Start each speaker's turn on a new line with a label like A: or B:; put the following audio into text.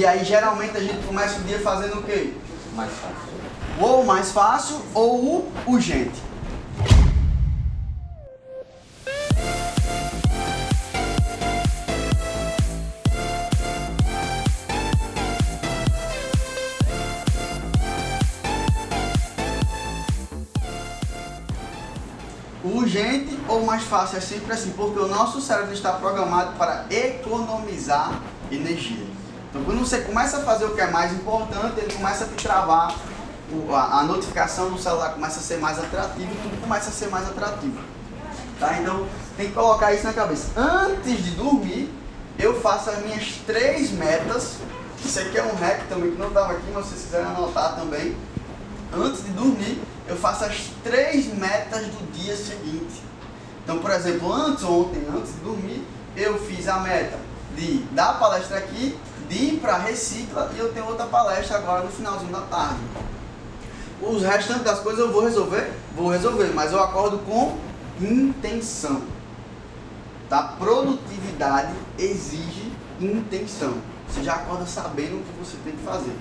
A: E aí geralmente a gente começa o dia fazendo o quê?
B: Mais fácil.
A: Ou o mais fácil ou o urgente. Urgente ou mais fácil é sempre assim, porque o nosso cérebro está programado para economizar energia. Então, quando você começa a fazer o que é mais importante, ele começa a te travar, a, notificação do celular começa a ser mais atrativa tudo começa a ser mais atrativo. Tá? Então, tem que colocar isso na cabeça. Antes de dormir, eu faço as minhas três metas. Isso aqui é um hack também que não estava aqui, mas se vocês quiserem anotar também. Antes de dormir, eu faço as três metas do dia seguinte. Então, por exemplo, antes ontem, antes de dormir, eu fiz a meta de dar a palestra aqui, de para Recicla e eu tenho outra palestra agora no finalzinho da tarde. Os restantes das coisas eu vou resolver? Vou resolver, mas eu acordo com intenção. Tá? Produtividade exige intenção. Você já acorda sabendo o que você tem que fazer.